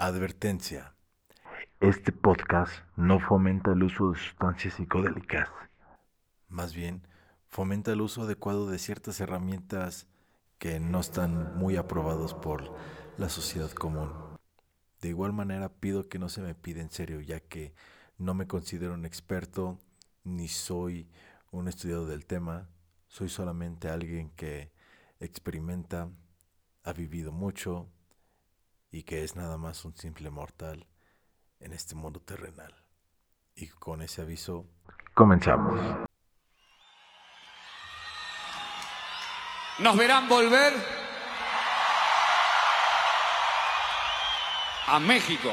Advertencia. Este podcast no fomenta el uso de sustancias psicodélicas. Más bien, fomenta el uso adecuado de ciertas herramientas que no están muy aprobados por la sociedad común. De igual manera, pido que no se me pida en serio, ya que no me considero un experto ni soy un estudiado del tema. Soy solamente alguien que experimenta, ha vivido mucho, y que es nada más un simple mortal en este mundo terrenal. Y con ese aviso, comenzamos. Nos verán volver a México.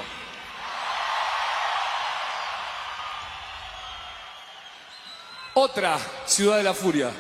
Otra ciudad de la furia.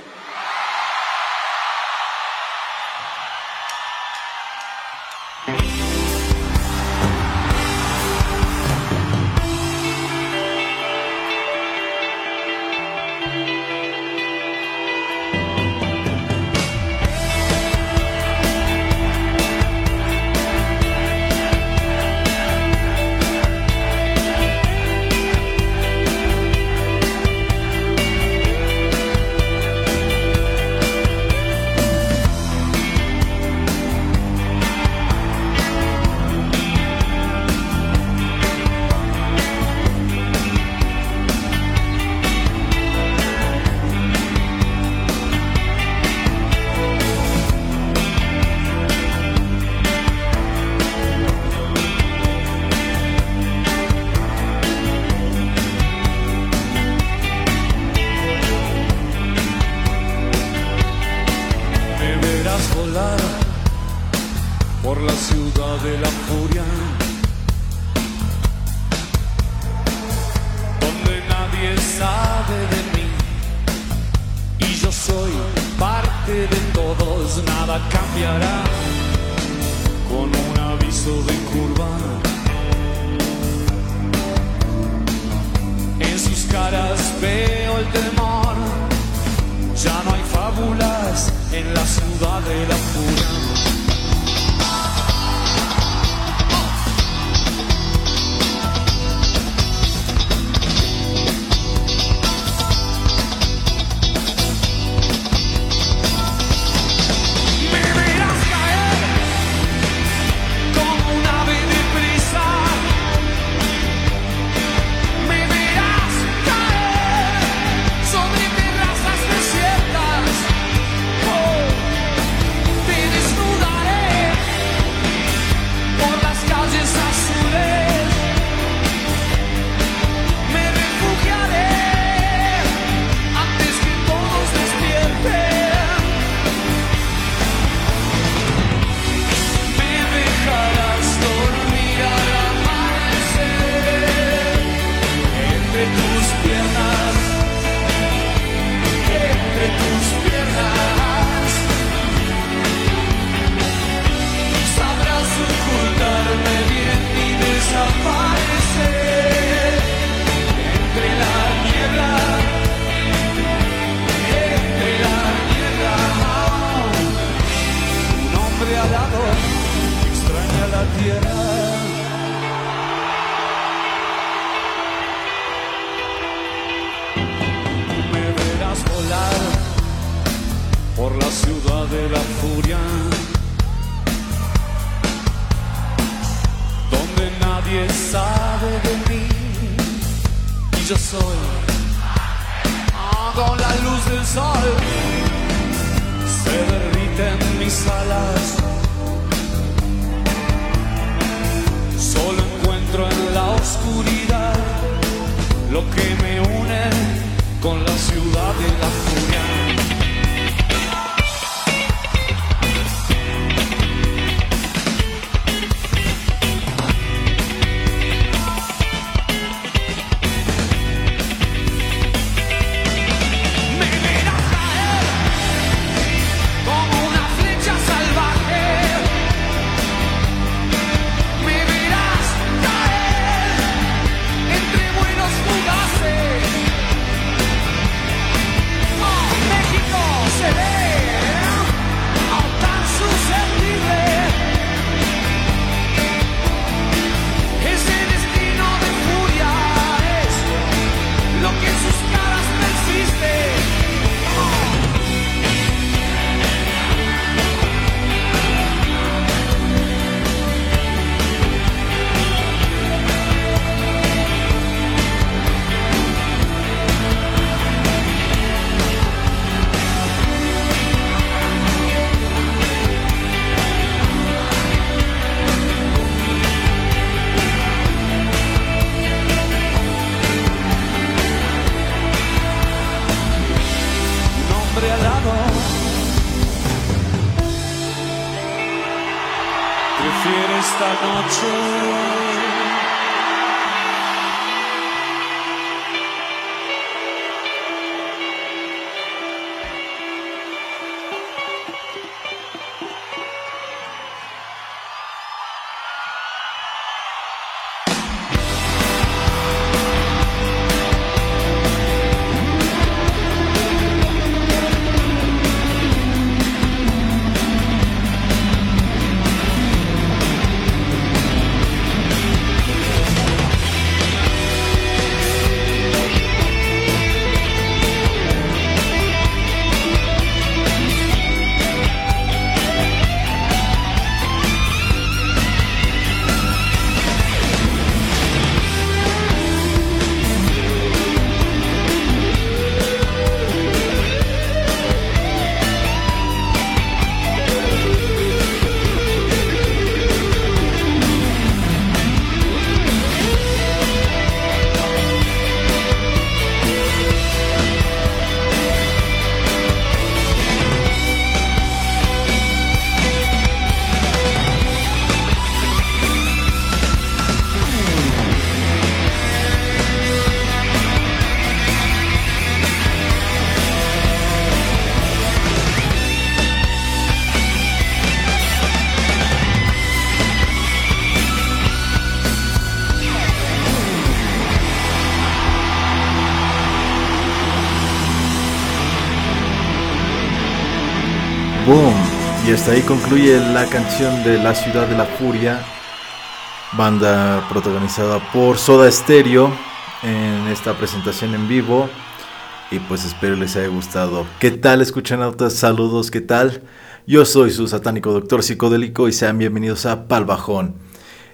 Hasta ahí concluye la canción de La Ciudad de la Furia, banda protagonizada por Soda Stereo en esta presentación en vivo. Y pues espero les haya gustado. ¿Qué tal, escuchanautas? Saludos, ¿qué tal? Yo soy su satánico doctor psicodélico y sean bienvenidos a Palbajón,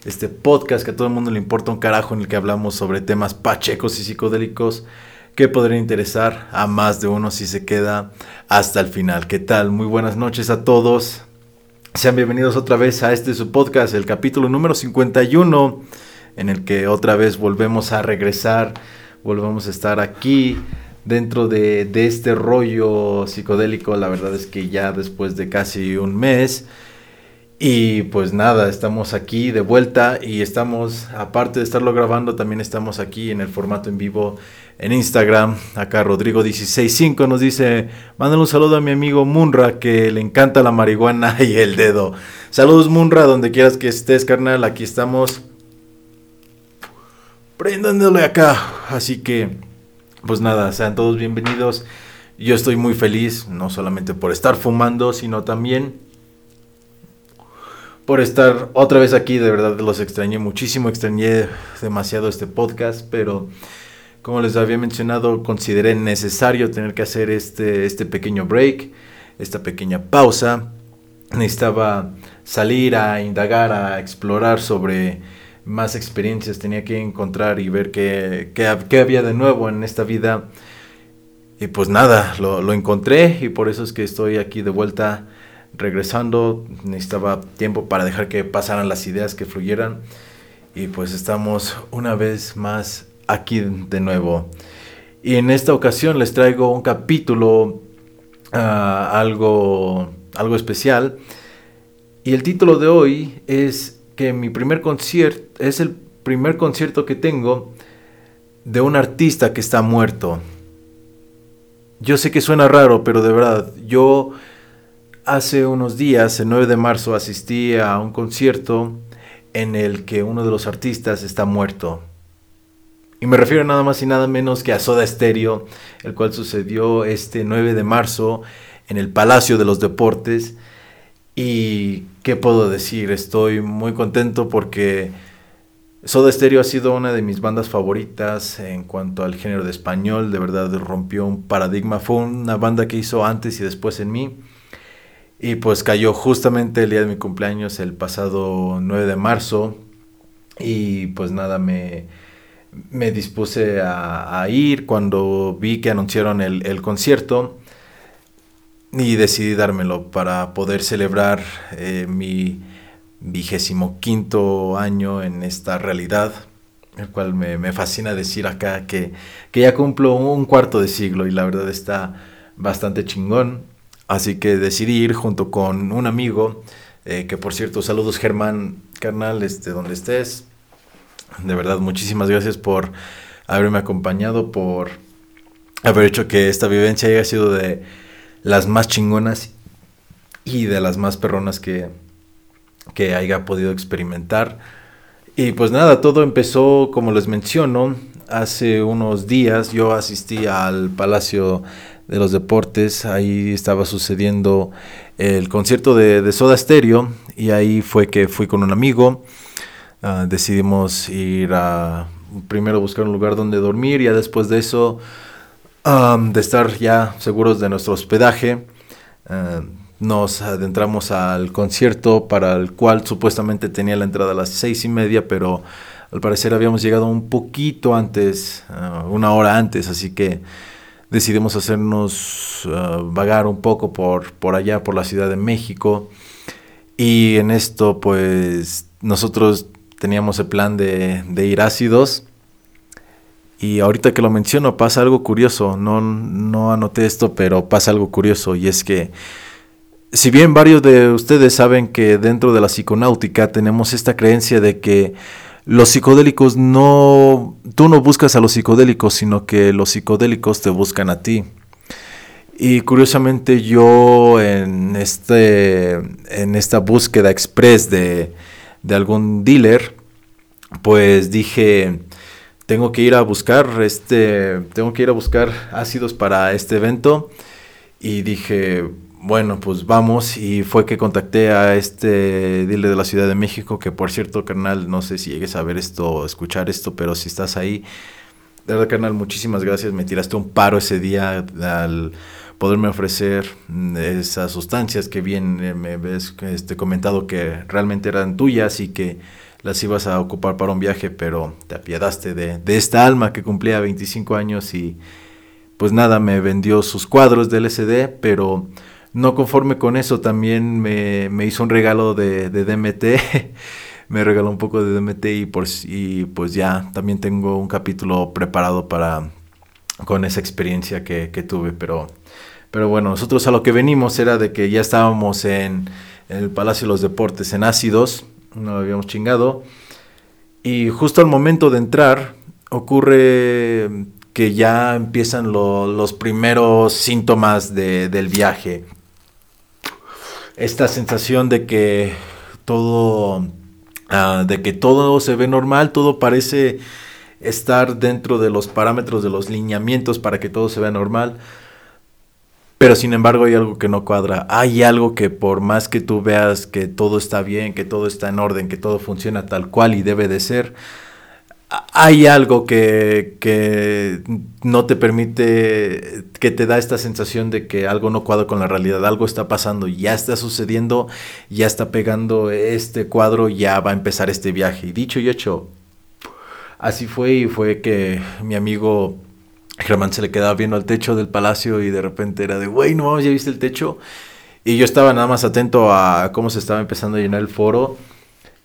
este podcast que a todo el mundo le importa un carajo en el que hablamos sobre temas pachecos y psicodélicos que podrían interesar a más de uno si se queda hasta el final. ¿Qué tal? Muy buenas noches a todos. Sean bienvenidos otra vez a este su podcast, el capítulo número 51, en el que otra vez volvemos a regresar, volvemos a estar aquí dentro de, de este rollo psicodélico. La verdad es que ya después de casi un mes. Y pues nada, estamos aquí de vuelta y estamos, aparte de estarlo grabando, también estamos aquí en el formato en vivo en Instagram. Acá Rodrigo165 nos dice, mándale un saludo a mi amigo Munra que le encanta la marihuana y el dedo. Saludos Munra, donde quieras que estés, carnal. Aquí estamos prendándole acá. Así que, pues nada, sean todos bienvenidos. Yo estoy muy feliz, no solamente por estar fumando, sino también por estar otra vez aquí. De verdad los extrañé muchísimo, extrañé demasiado este podcast, pero como les había mencionado, consideré necesario tener que hacer este, este pequeño break, esta pequeña pausa. Necesitaba salir a indagar, a explorar sobre más experiencias, tenía que encontrar y ver qué, qué, había de nuevo en esta vida. Y pues nada, lo, lo encontré y por eso es que estoy aquí de vuelta regresando, necesitaba tiempo para dejar que pasaran las ideas, que fluyeran. Y pues estamos una vez más aquí de nuevo. Y en esta ocasión les traigo un capítulo, ah, algo, algo especial. Y el título de hoy es que mi primer concierto, es el primer concierto que tengo de un artista que está muerto. Yo sé que suena raro, pero de verdad, yo Hace unos días, el 9 de marzo, asistí a un concierto en el que uno de los artistas está muerto. Y me refiero nada más y nada menos que a Soda Stereo, el cual sucedió este 9 de marzo en el Palacio de los Deportes. Y qué puedo decir, estoy muy contento porque Soda Stereo ha sido una de mis bandas favoritas en cuanto al género de español, de verdad rompió un paradigma, fue una banda que hizo antes y después en mí. Y pues cayó justamente el día de mi cumpleaños, el pasado 9 de marzo. Y pues nada, me, me dispuse a, ir cuando vi que anunciaron el, concierto. Y decidí dármelo para poder celebrar eh, mi vigésimo quinto año en esta realidad. El cual me, fascina decir acá que, que ya cumplo un cuarto de siglo y la verdad está bastante chingón. Así que decidí ir junto con un amigo, eh, que por cierto, saludos Germán, carnal, este, donde estés. De verdad, muchísimas gracias por haberme acompañado, por haber hecho que esta vivencia haya sido de las más chingonas y de las más perronas que, que haya podido experimentar. Y pues nada, todo empezó, como les menciono, hace unos días. Yo asistí al Palacio de los Deportes, ahí estaba sucediendo el concierto de, Soda Stereo y ahí fue que fui con un amigo, ah, decidimos ir a primero buscar un lugar donde dormir y ya después de eso de estar ya seguros de nuestro hospedaje, nos adentramos al concierto para el cual supuestamente tenía la entrada a las seis y media, pero al parecer habíamos llegado un poquito antes, ah, una hora antes, así que decidimos hacernos ah, vagar un poco por, por allá, por la Ciudad de México. Y en esto, pues nosotros teníamos el plan de, de ir ácidos. Y ahorita que lo menciono pasa algo curioso, no, no anoté esto, pero pasa algo curioso y es que si bien varios de ustedes saben que dentro de la psiconáutica tenemos esta creencia de que los psicodélicos no, tú no buscas a los psicodélicos, sino que los psicodélicos te buscan a ti. Y curiosamente yo en, este, en esta búsqueda express de, de algún dealer, pues dije, tengo que ir a buscar este, tengo que ir a buscar ácidos para este evento y dije, bueno, pues vamos y fue que contacté a este dealer de la Ciudad de México, que por cierto, carnal, no sé si llegues a ver esto escuchar esto, pero si estás ahí, de verdad, carnal, muchísimas gracias, me tiraste un paro ese día al poderme ofrecer esas sustancias que bien eh, me ves este, comentado que realmente eran tuyas y que las ibas a ocupar para un viaje, pero te apiadaste de, de esta alma que cumplía 25 años y pues nada, me vendió sus cuadros de LCD, pero no conforme con eso, también me, me hizo un regalo de, de DMT. me regaló un poco de DMT y, por, y pues ya también tengo un capítulo preparado para con esa experiencia que, que, tuve, pero, pero bueno, nosotros a lo que venimos era de que ya estábamos en, el Palacio de los Deportes en Ácidos, no habíamos chingado. Y justo al momento de entrar, ocurre que ya empiezan los primeros síntomas del viaje. Esta sensación de que todo, ah, de que todo se ve normal, todo parece estar dentro de los parámetros de los lineamientos para que todo se vea normal. Pero sin embargo hay algo que no cuadra. Hay algo que por más que tú veas que todo está bien, que todo está en orden, que todo funciona tal cual y debe de ser, hay algo que, que no te permite, que te da esta sensación de que algo no cuadra con la realidad, algo está pasando, ya está sucediendo, ya está pegando este cuadro, ya va a empezar este viaje. Y dicho y hecho, así fue y fue que mi amigo Germán se le quedaba viendo al techo del palacio y de repente era de, güey, no ya viste el techo. Y yo estaba nada más atento a cómo se estaba empezando a llenar el foro.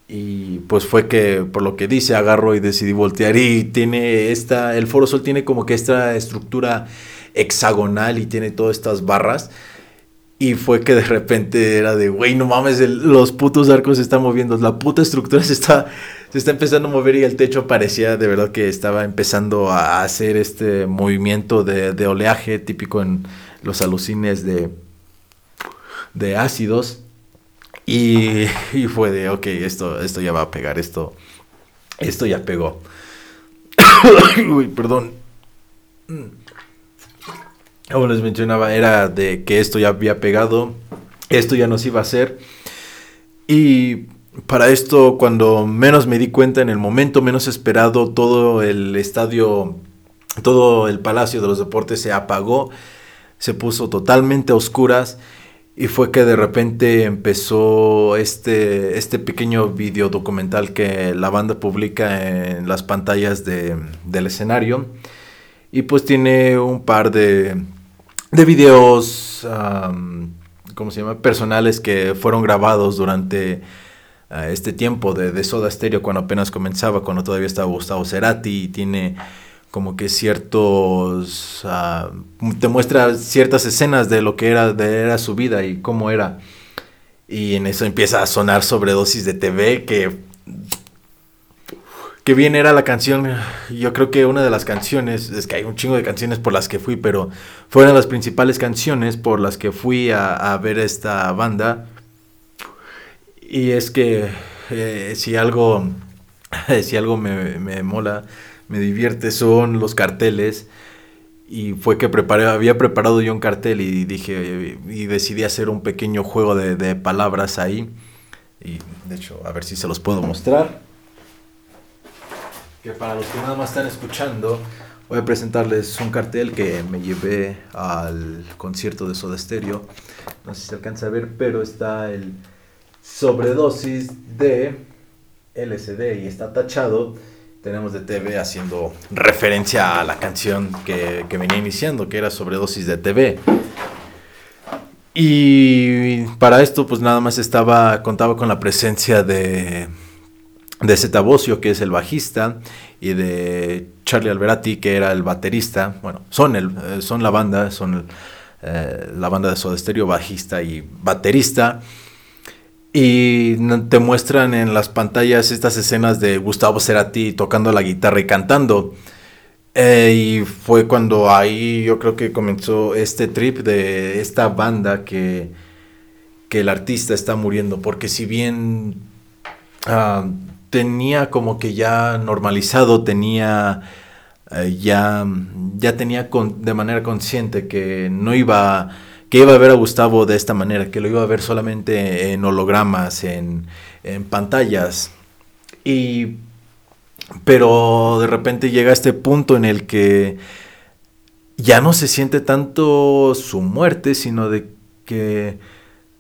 Y pues fue que, por lo que dice, agarro y decidí voltear. Y tiene esta, el foro sol tiene como que esta estructura hexagonal y tiene todas estas barras. Y fue que de repente era de, güey, no mames, los putos arcos se están moviendo, la puta estructura se está, se está empezando a mover y el techo parecía de verdad que estaba empezando a hacer este movimiento de, oleaje típico en los alucines de, de ácidos. Y, fue de, ok, esto, esto ya va a pegar, esto, esto ya pegó. Uy, perdón como les mencionaba, era de que esto ya había pegado, esto ya nos iba a hacer. Y para esto, cuando menos me di cuenta, en el momento menos esperado, todo el estadio, todo el Palacio de los Deportes se apagó, se puso totalmente a oscuras. Y fue que de repente empezó este, este pequeño video documental que la banda publica en las pantallas de, del escenario. Y pues tiene un par de, de videos, ¿cómo se llama? Personales que fueron grabados durante ah, este tiempo de, Soda Stereo cuando apenas comenzaba, cuando todavía estaba Gustavo Cerati y tiene como que ciertos, ah, te muestra ciertas escenas de lo que era, de era su vida y cómo era. Y en eso empieza a sonar sobredosis de TV que que bien era la canción. Yo creo que una de las canciones, es que hay un chingo de canciones por las que fui, pero fueron las principales canciones por las que fui a, ver esta banda. Y es que eh, si algo, si algo me, me mola, me divierte, son los carteles y fue que preparé, había preparado yo un cartel y dije, y decidí hacer un pequeño juego de, palabras ahí. Y de hecho, a ver si se los puedo mostrar. Que para los que nada más están escuchando, voy a presentarles un cartel que me llevé al concierto de Soda Stereo. No sé si se alcanza a ver, pero está el sobredosis de LCD y está tachado tenemos de TV haciendo referencia a la canción que, venía iniciando, que era Sobredosis de TV. Y para esto, pues nada más estaba, contaba con la presencia de, de Zeta que es el bajista, y de Charlie Alberati, que era el baterista. Bueno, son, el, eh, son la banda, son eh, la banda de Soda Stereo, bajista y baterista. Y te muestran en las pantallas estas escenas de Gustavo Cerati tocando la guitarra y cantando. Eh, y fue cuando ahí yo creo que comenzó este trip de esta banda que, que el artista está muriendo. Porque si bien ah, tenía como que ya normalizado, tenía eh, ya, ya tenía de manera consciente que no iba que iba a ver a Gustavo de esta manera, que lo iba a ver solamente en hologramas, en, pantallas. Y, pero de repente llega este punto en el que ya no se siente tanto su muerte, sino de que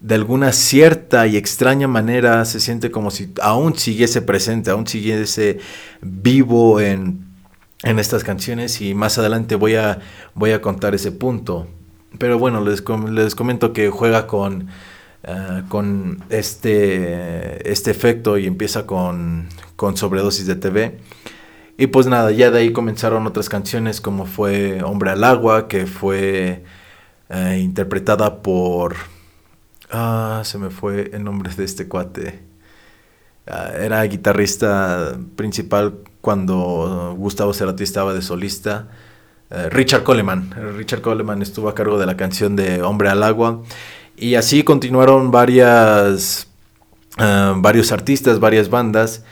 de alguna cierta y extraña manera se siente como si aún siguiese presente, aún siguiese vivo en, en estas canciones y más adelante voy a, voy a contar ese punto. Pero bueno, les, les comento que juega con, eh, con este, este efecto y empieza con, con sobredosis de TV. Y pues nada, ya de ahí comenzaron otras canciones como fue Hombre al Agua, que fue eh, interpretada por... Ah, se me fue el nombre de este cuate. Ah, era guitarrista principal cuando Gustavo Cerati estaba de solista. Eh, Richard Coleman. Richard Coleman estuvo a cargo de la canción de Hombre al Agua. Y así continuaron varias, eh, varios artistas, varias bandas.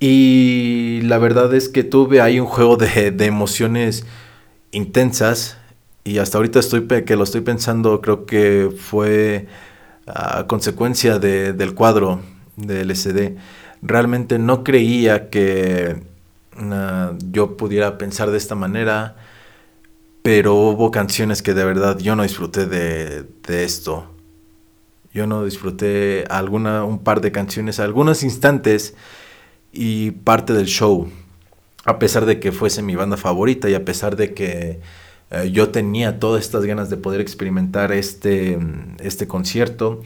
Y la verdad es que tuve ahí un juego de, emociones intensas. Y hasta ahorita estoy que lo estoy pensando, creo que fue a consecuencia del cuadro del LCD. Realmente no creía que yo pudiera pensar de esta manera, pero hubo canciones que de verdad yo no disfruté de, esto. Yo no disfruté alguna, un par de canciones, algunos instantes y parte del show. A pesar de que fuese mi banda favorita y a pesar de que eh, yo tenía todas estas ganas de poder experimentar este, este concierto,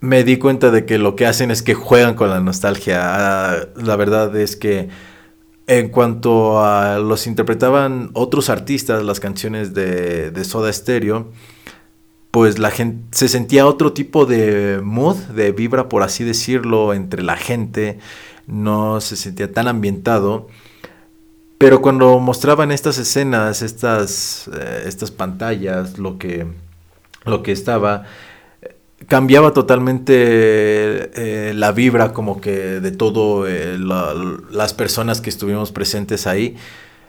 me di cuenta de que lo que hacen es que juegan con la nostalgia. Ah, la verdad es que en cuanto a los interpretaban otros artistas, las canciones de, Soda Stereo, pues la gente se sentía otro tipo de mood, de vibra, por así decirlo, entre la gente, no se sentía tan ambientado. Pero cuando mostraban estas escenas, estas, eh, estas pantallas, lo que, lo que estaba, cambiaba totalmente eh, la vibra como que de todo eh, las personas que estuvimos presentes ahí.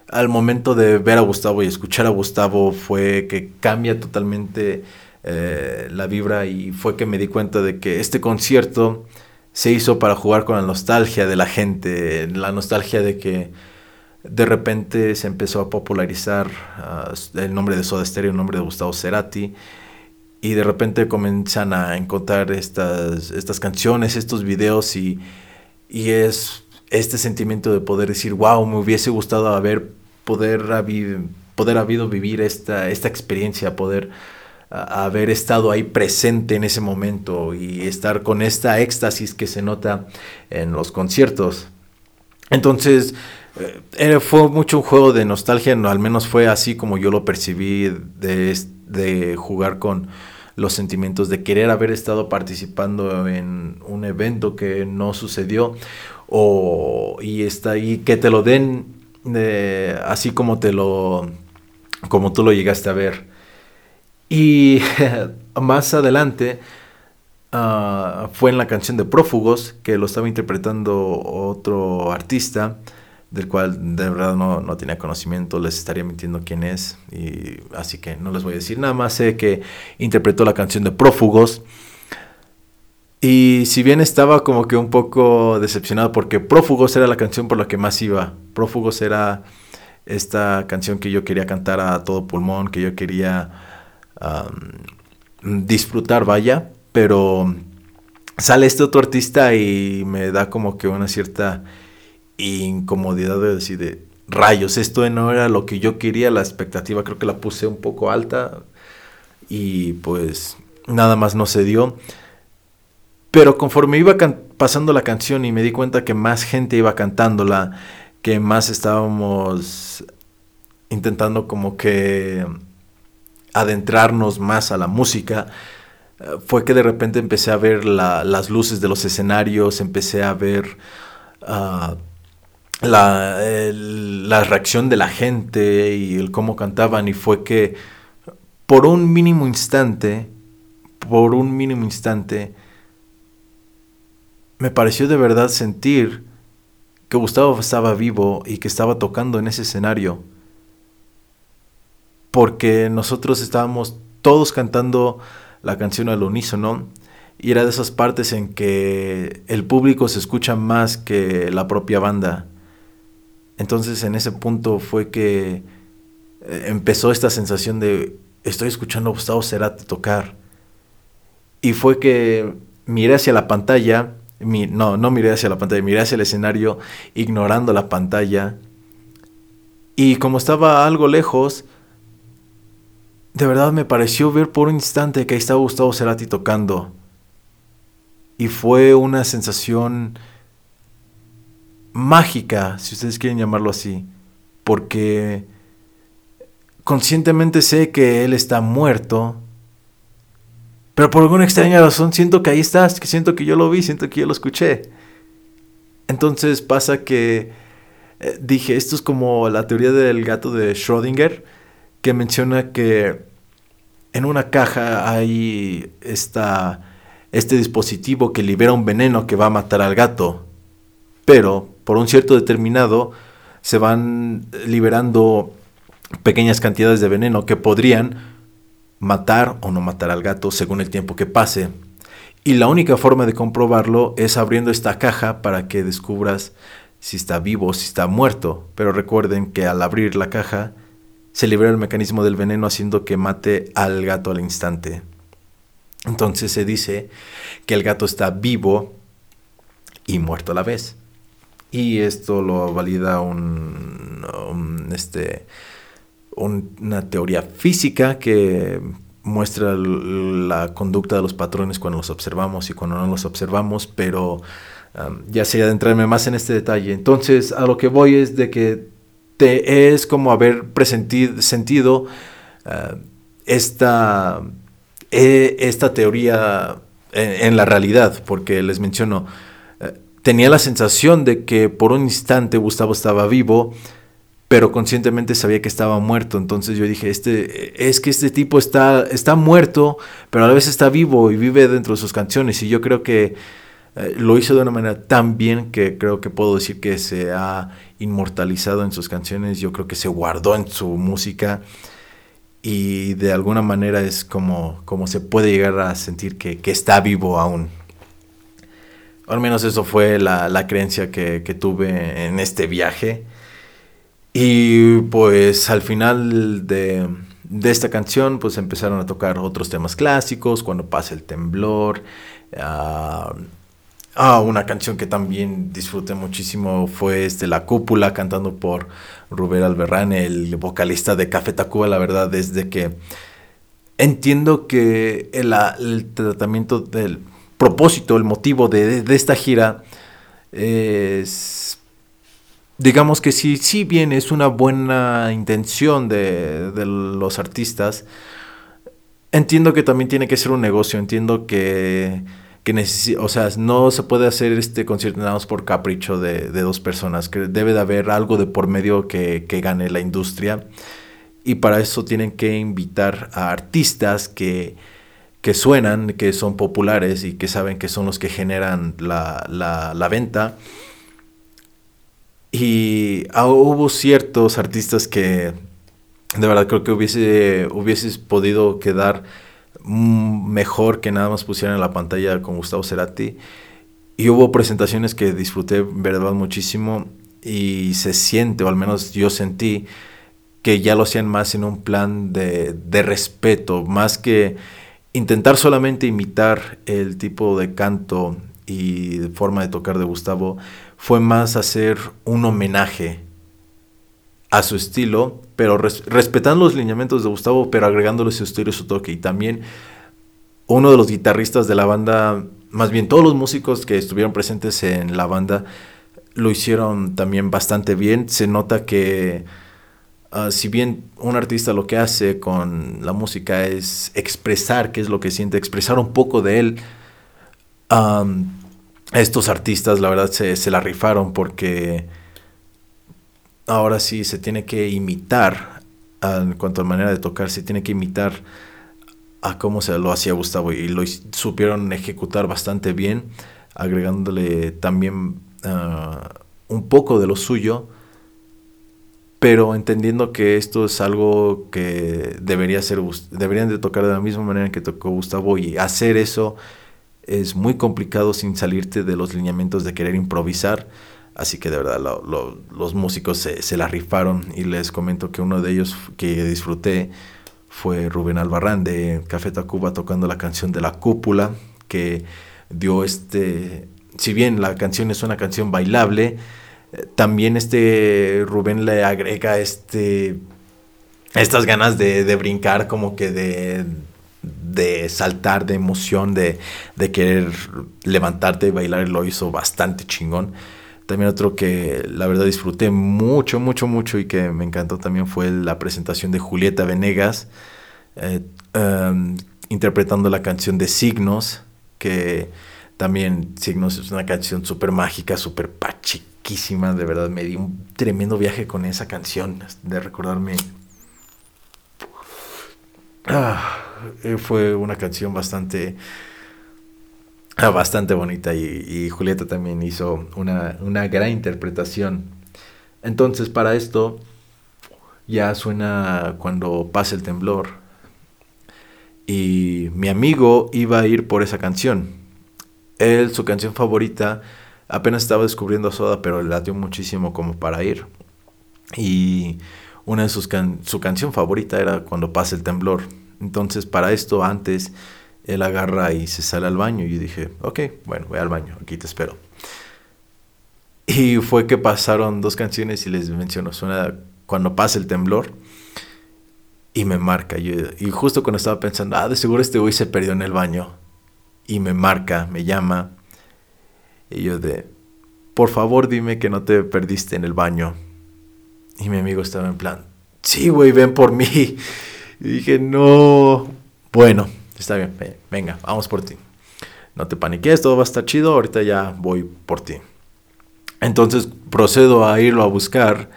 Al momento de ver a Gustavo y escuchar a Gustavo fue que cambia totalmente la vibra y fue que me di cuenta de que este concierto se hizo para jugar con la nostalgia de la gente, la nostalgia de que de repente se empezó a popularizar ah, el nombre de Soda Stereo, el nombre de Gustavo Cerati y de repente comienzan a encontrar estas, estas canciones, estos videos y, y es este sentimiento de poder decir, wow, me hubiese gustado haber, poder, poder habido vivir esta, esta experiencia, poder haber estado ahí presente en ese momento y estar con esta éxtasis que se nota en los conciertos. Entonces, eh, fue mucho un juego de nostalgia, no, al menos fue así como yo lo percibí de, jugar con los sentimientos de querer haber estado participando en un evento que no sucedió o y está ahí que te lo den así como te lo como tú lo llegaste a ver. Y más adelante ah, fue en la canción de Prófugos que lo estaba interpretando otro artista del cual de verdad no, no, tenía conocimiento, les estaría mintiendo quién es, y así que no les voy a decir nada más, sé que interpretó la canción de Prófugos, y si bien estaba como que un poco decepcionado porque Prófugos era la canción por la que más iba, Prófugos era esta canción que yo quería cantar a todo pulmón, que yo quería disfrutar, vaya, pero sale este otro artista y me da como que una cierta incomodidad de decir de rayos, esto no era lo que yo quería, la expectativa creo que la puse un poco alta y pues nada más no se dio. Pero conforme iba pasando la canción y me di cuenta que más gente iba cantándola, que más estábamos intentando como que adentrarnos más a la música, fue que de repente empecé a ver las luces de los escenarios, empecé a ver ah, la, la reacción de la gente y el cómo cantaban y fue que por un mínimo instante, por un mínimo instante, me pareció de verdad sentir que Gustavo estaba vivo y que estaba tocando en ese escenario. Porque nosotros estábamos todos cantando la canción al unísono y era de esas partes en que el público se escucha más que la propia banda. Entonces en ese punto fue que eh, empezó esta sensación de estoy escuchando a Gustavo Cerati tocar. Y fue que miré hacia la pantalla, no, no miré hacia la pantalla, miré hacia el escenario ignorando la pantalla. Y como estaba algo lejos, de verdad me pareció ver por un instante que ahí estaba Gustavo Cerati tocando. Y fue una sensación mágica, si ustedes quieren llamarlo así, porque conscientemente sé que él está muerto, pero por alguna extraña razón siento que ahí estás, que siento que yo lo vi, siento que yo lo escuché. Entonces pasa que eh, dije, esto es como la teoría del gato de Schrödinger, que menciona que en una caja hay esta, este dispositivo que libera un veneno que va a matar al gato, pero por un cierto determinado se van liberando pequeñas cantidades de veneno que podrían matar o no matar al gato según el tiempo que pase. Y la única forma de comprobarlo es abriendo esta caja para que descubras si está vivo o si está muerto. Pero recuerden que al abrir la caja se libera el mecanismo del veneno haciendo que mate al gato al instante. Entonces se dice que el gato está vivo y muerto a la vez. Y esto lo valida un, este, una teoría física que muestra la conducta de los patrones cuando los observamos y cuando no los observamos, pero um, ya sería adentrarme más en este detalle. Entonces, a lo que voy es de que te es como haber sentido uh, esta, e, esta teoría en, en, la realidad, porque les menciono, tenía la sensación de que por un instante Gustavo estaba vivo, pero conscientemente sabía que estaba muerto. Entonces yo dije, este, es que este tipo está, está muerto, pero a la vez está vivo y vive dentro de sus canciones. Y yo creo que eh, lo hizo de una manera tan bien que creo que puedo decir que se ha inmortalizado en sus canciones. Yo creo que se guardó en su música. Y de alguna manera es como, como se puede llegar a sentir que, que está vivo aún. Al menos eso fue la, creencia que, tuve en este viaje. Y pues al final de, esta canción pues empezaron a tocar otros temas clásicos, cuando pasa el temblor. ah, ah una canción que también disfruté muchísimo fue este La Cúpula, cantando por Rubén Alberrán, el vocalista de Café Tacuba. La verdad es de que entiendo que el tratamiento del propósito, el motivo de, esta gira es, digamos que si, si bien es una buena intención de, los artistas, entiendo que también tiene que ser un negocio, entiendo que, que o sea, no se puede hacer este concierto nada más por capricho de, dos personas, que debe de haber algo de por medio que, que gane la industria y para eso tienen que invitar a artistas que, que suenan, que son populares y que saben que son los que generan la, la, venta. Y ah, hubo ciertos artistas que de verdad creo que hubiese, hubieses podido quedar mejor que nada más pusieran en la pantalla con Gustavo Cerati. Y hubo presentaciones que disfruté, verdad, muchísimo. Y se siente, o al menos yo sentí, que ya lo hacían más en un plan de, de respeto, más que intentar solamente imitar el tipo de canto y forma de tocar de Gustavo, fue más hacer un homenaje a su estilo, pero respetando los lineamientos de Gustavo, pero agregándole su estilo y su toque. Y también uno de los guitarristas de la banda, más bien todos los músicos que estuvieron presentes en la banda, lo hicieron también bastante bien. Se nota que ah, si bien un artista lo que hace con la música es expresar qué es lo que siente, expresar un poco de él, estos artistas la verdad se, se la rifaron porque ahora sí se tiene que imitar, en cuanto a manera de tocar, se tiene que imitar a cómo se lo hacía Gustavo y lo supieron ejecutar bastante bien, agregándole también ah, un poco de lo suyo, pero entendiendo que esto es algo que debería ser, deberían de tocar de la misma manera que tocó Gustavo y hacer eso es muy complicado sin salirte de los lineamientos de querer improvisar. Así que de verdad los músicos se, la rifaron y les comento que uno de ellos que disfruté fue Rubén Albarrán de Café Tacuba tocando la canción de la cúpula que dio este, si bien la canción es una canción bailable, también este Rubén le agrega este, estas ganas de, de brincar como que de, de saltar de emoción, de, de querer levantarte y bailar, lo hizo bastante chingón. También otro que la verdad disfruté mucho, mucho, mucho y que me encantó también fue la presentación de Julieta Venegas, eh, em, interpretando la canción de Signos, que también Signos es una canción súper mágica, súper de verdad me di un tremendo viaje con esa canción, de recordarme... Ah, eh, fue una canción bastante Ah, bastante bonita y, Julieta también hizo una, gran interpretación. Entonces para esto ya suena cuando pasa el temblor y mi amigo iba a ir por esa canción. Él, su canción favorita, apenas estaba descubriendo Soda, pero le latió muchísimo como para ir. Y una de sus su canción favorita era cuando pasa el temblor. Entonces para esto antes él agarra y se sale al baño. Y yo dije, ok, bueno, voy al baño, aquí te espero. Y fue que pasaron dos canciones y les menciono, suena cuando pasa el temblor y me marca. y justo cuando estaba pensando, ah, de seguro este güey se perdió en el baño. Y me marca, me llama. Y yo de, por favor dime que no te perdiste en el baño. Y mi amigo estaba en plan, sí, güey, ven por mí. Y dije, no. Bueno, Está bien, venga, vamos por ti. No te paniques, todo va a estar chido, ahorita ya voy por ti. Entonces procedo a irlo a buscar.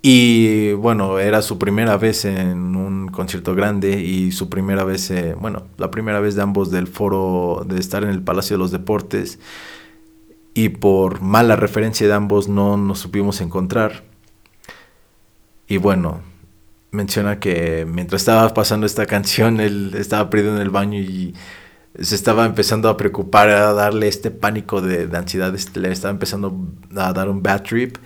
Y bueno, era su primera vez en un concierto grande y su primera vez, eh, bueno, la primera vez de ambos del foro, de estar en el Palacio de los Deportes. Y por mala referencia de ambos no nos supimos encontrar. Y bueno, menciona que mientras estaba pasando esta canción, él estaba perdido en el baño y se estaba empezando a preocupar, a darle este pánico de, ansiedad, este, le estaba empezando a dar un bad trip.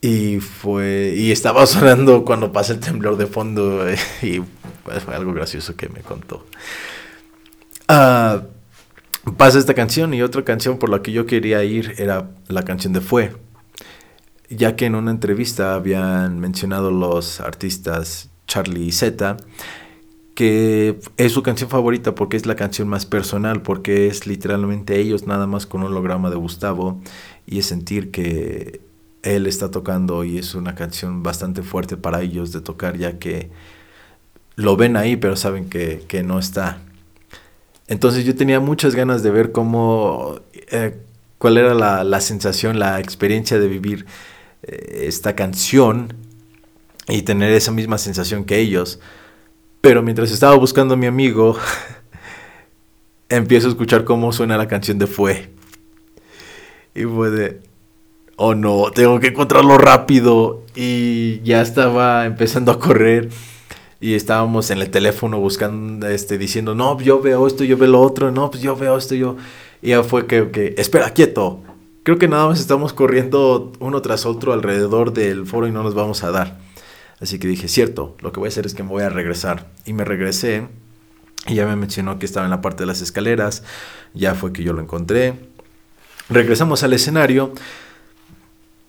Y fue. Y estaba sonando cuando pasa el temblor de fondo. Y pues, fue algo gracioso que me contó. Ah, pasa esta canción y otra canción por la que yo quería ir era la canción de Fue ya que en una entrevista habían mencionado los artistas Charlie y Z, que es su canción favorita porque es la canción más personal, porque es literalmente ellos nada más con un holograma de Gustavo y es sentir que él está tocando y es una canción bastante fuerte para ellos de tocar ya que lo ven ahí, pero saben que, no está. Entonces yo tenía muchas ganas de ver cómo, eh, cuál era la, sensación, la experiencia de vivir eh, esta canción y tener esa misma sensación que ellos. Pero mientras estaba buscando a mi amigo, empiezo a escuchar cómo suena la canción de Fue. Y fue de, oh no, tengo que encontrarlo rápido. Y ya estaba empezando a correr. Y estábamos en el teléfono buscando, este, diciendo, no, yo veo esto, yo veo lo otro, no, pues yo veo esto, yo. Y ya fue que, que, espera, quieto. Creo que nada más estamos corriendo uno tras otro alrededor del foro y no nos vamos a dar. Así que dije, cierto, lo que voy a hacer es que me voy a regresar. Y me regresé y ya me mencionó que estaba en la parte de las escaleras. Ya fue que yo lo encontré. Regresamos al escenario,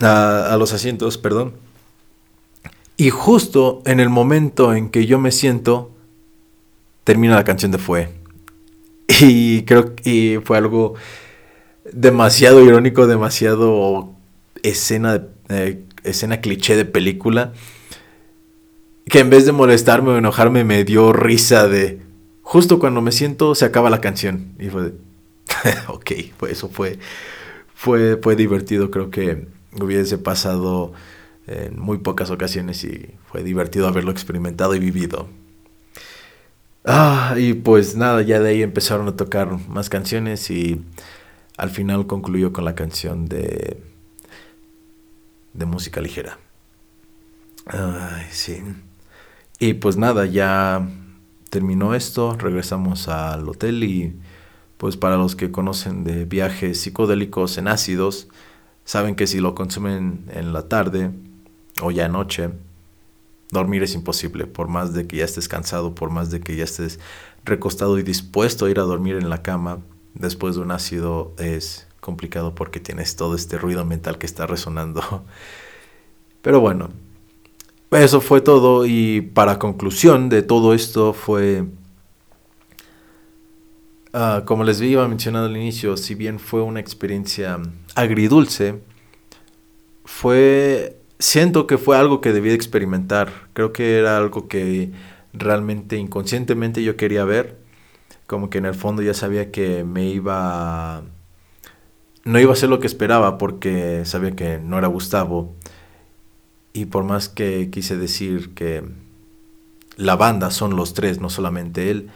a, los asientos, perdón. Y justo en el momento en que yo me siento, termina la canción de Fue. Y creo que fue algo demasiado irónico, demasiado escena, eh, escena cliché de película que en vez de molestarme o enojarme me dio risa de justo cuando me siento se acaba la canción y fue de, ok, pues eso fue, fue, fue divertido, creo que hubiese pasado en muy pocas ocasiones y fue divertido haberlo experimentado y vivido. Ah, y pues nada, ya de ahí empezaron a tocar más canciones y al final concluyó con la canción de de música ligera. Ay, sí. Y pues nada, ya terminó esto, regresamos al hotel y pues para los que conocen de viajes psicodélicos en ácidos, saben que si lo consumen en la tarde o ya noche, dormir es imposible, por más de que ya estés cansado, por más de que ya estés recostado y dispuesto a ir a dormir en la cama, después de un ácido es complicado porque tienes todo este ruido mental que está resonando. Pero bueno, eso fue todo y para conclusión de todo esto fue, ah, como les iba mencionando al inicio, si bien fue una experiencia agridulce, fue, siento que fue algo que debí experimentar, creo que era algo que realmente inconscientemente yo quería ver, como que en el fondo ya sabía que me iba, no iba a ser lo que esperaba porque sabía que no era Gustavo. Y por más que quise decir que la banda son los tres, no solamente él,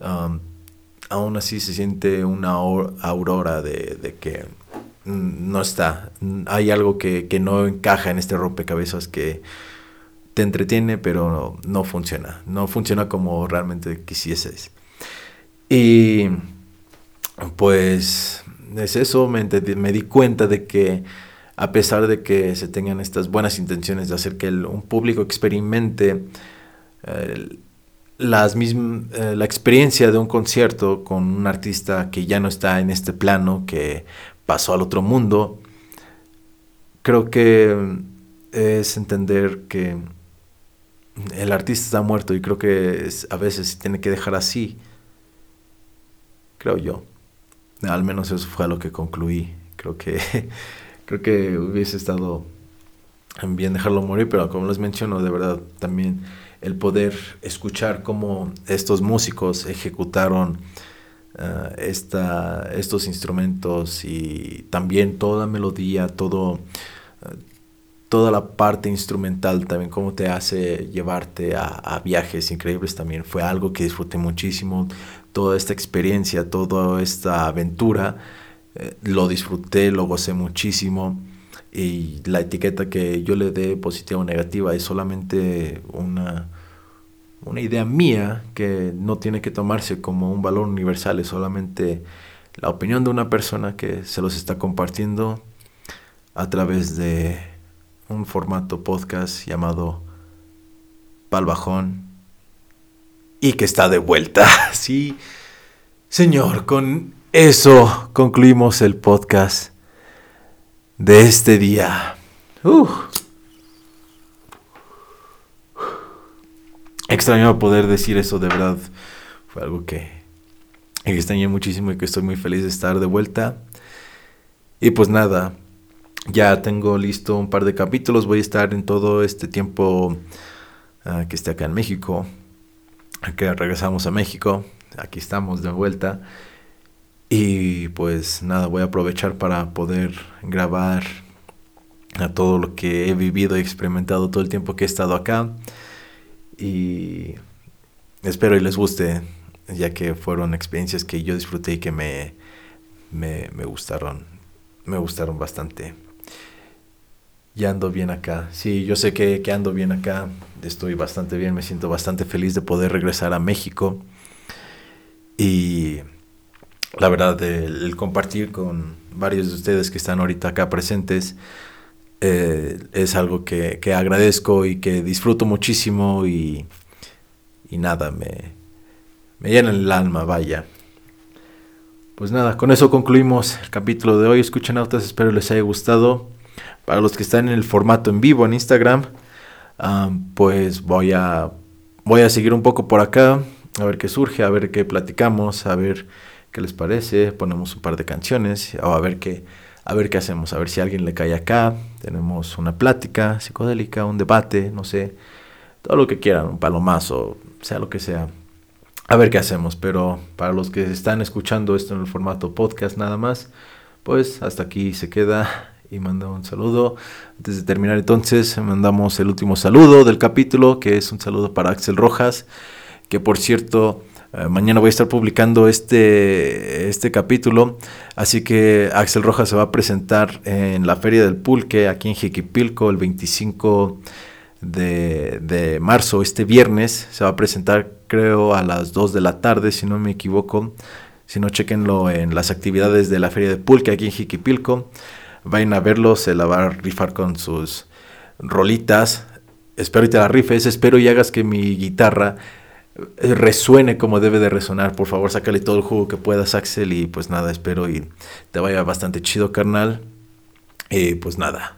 um, aún así se siente una aurora de, que no está. Hay algo que, no encaja en este rompecabezas que te entretiene, pero no, funciona. No funciona como realmente quisieses. Y pues es eso, me di cuenta de que a pesar de que se tengan estas buenas intenciones de hacer que un público experimente las eh, la experiencia de un concierto con un artista que ya no está en este plano, que pasó al otro mundo, creo que es entender que el artista está muerto y creo que a veces tiene que dejar así, creo yo. Al menos eso fue a lo que concluí. Creo que creo que hubiese estado bien dejarlo morir, pero como les menciono, de verdad, también el poder escuchar cómo estos músicos ejecutaron esta, estos instrumentos y también toda melodía, todo, uh, toda la parte instrumental, también cómo te hace llevarte a, a, viajes increíbles, también fue algo que disfruté muchísimo, toda esta experiencia, toda esta aventura eh, lo disfruté, lo gocé muchísimo. Y la etiqueta que yo le dé positiva o negativa es solamente una, una idea mía que no tiene que tomarse como un valor universal, es solamente la opinión de una persona que se los está compartiendo a través de un formato podcast llamado Palbajón y que está de vuelta. Sí, señor, con eso concluimos el podcast de este día. Extraño poder decir eso, de verdad. Fue algo que, extrañé muchísimo y que estoy muy feliz de estar de vuelta. Y pues nada, ya tengo listo un par de capítulos. Voy a estar en todo este tiempo ah, que esté acá en México. que regresamos a México. Aquí estamos de vuelta. Y pues nada, voy a aprovechar para poder grabar a todo lo que he vivido y experimentado todo el tiempo que he estado acá. Y espero y les guste, ya que fueron experiencias que yo disfruté y que me, me, me gustaron. Me gustaron bastante. Ya ando bien acá. Sí, yo sé que, que ando bien acá. Estoy bastante bien, me siento bastante feliz de poder regresar a México. Y la verdad, el, compartir con varios de ustedes que están ahorita acá presentes eh, es algo que, que, agradezco y que disfruto muchísimo y, y nada, me, me llena el alma, vaya. Pues nada, con eso concluimos el capítulo de hoy. Escuchen autos, espero les haya gustado. Para los que están en el formato en vivo en Instagram, pues voy a, voy a seguir un poco por acá, a ver qué surge, a ver qué platicamos, a ver qué les parece, ponemos un par de canciones, o a ver qué, a ver qué hacemos, a ver si alguien le cae acá, tenemos una plática psicodélica, un debate, no sé, todo lo que quieran, un palomazo, sea lo que sea. A ver qué hacemos, pero para los que están escuchando esto en el formato podcast nada más, pues hasta aquí se queda y manda un saludo. Antes de terminar entonces, mandamos el último saludo del capítulo, que es un saludo para Axel Rojas, que por cierto, eh, mañana voy a estar publicando este, este capítulo, así que Axel Rojas se va a presentar en la Feria del Pulque, aquí en Jiquipilco, el 25 de, de marzo, este viernes, se va a presentar creo a las 2 de la tarde, si no me equivoco. Si no, chequenlo en las actividades de la Feria del Pulque aquí en Jiquipilco vayan a verlo, se la va a rifar con sus rolitas. Espero y te la rifes, espero y hagas que mi guitarra resuene como debe de resonar. Por favor, sácale todo el jugo que puedas, Axel. Y pues nada, espero y te vaya bastante chido, carnal. Y pues nada,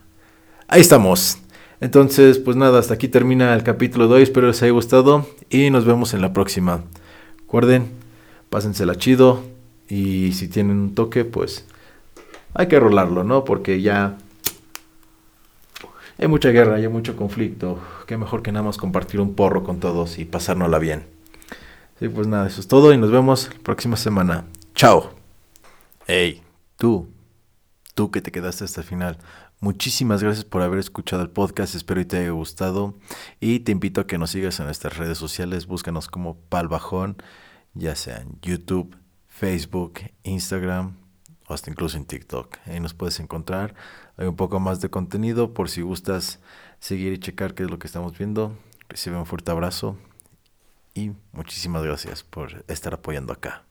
ahí estamos. Entonces, pues nada, hasta aquí termina el capítulo de hoy. Espero les haya gustado y nos vemos en la próxima. Recuerden, pásensela chido y si tienen un toque, pues hay que rolarlo, ¿no? Porque ya hay mucha guerra, hay mucho conflicto. Qué mejor que nada más compartir un porro con todos y pasárnosla bien. Sí, pues nada, eso es todo y nos vemos la próxima semana. Chao. Hey, tú, tú que te quedaste hasta el final. Muchísimas gracias por haber escuchado el podcast, espero y te haya gustado y te invito a que nos sigas en nuestras redes sociales, búscanos como Palbajón, ya sea en YouTube, Facebook, Instagram, hasta incluso en TikTok. Ahí nos puedes encontrar. Hay un poco más de contenido por si gustas seguir y checar qué es lo que estamos viendo. Recibe un fuerte abrazo y muchísimas gracias por estar apoyando acá.